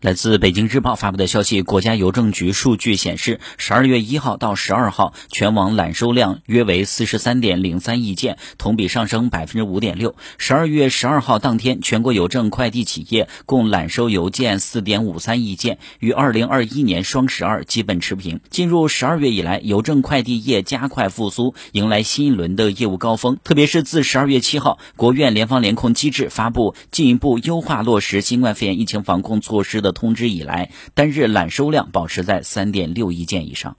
来自北京日报发布的消息，国家邮政局数据显示，十二月一号到十二号，全网揽收量约为四十三点零三亿件，同比上升百分之五点六。十二月十二号当天，全国邮政快递企业共揽收邮件四点五三亿件，与二零二一年双十二基本持平。进入十二月以来，邮政快递业加快复苏，迎来新一轮的业务高峰。特别是自十二月七号，国务院联防联控机制发布进一步优化落实新冠肺炎疫情防控措施的。通知以来，单日揽收量保持在三点六亿件以上。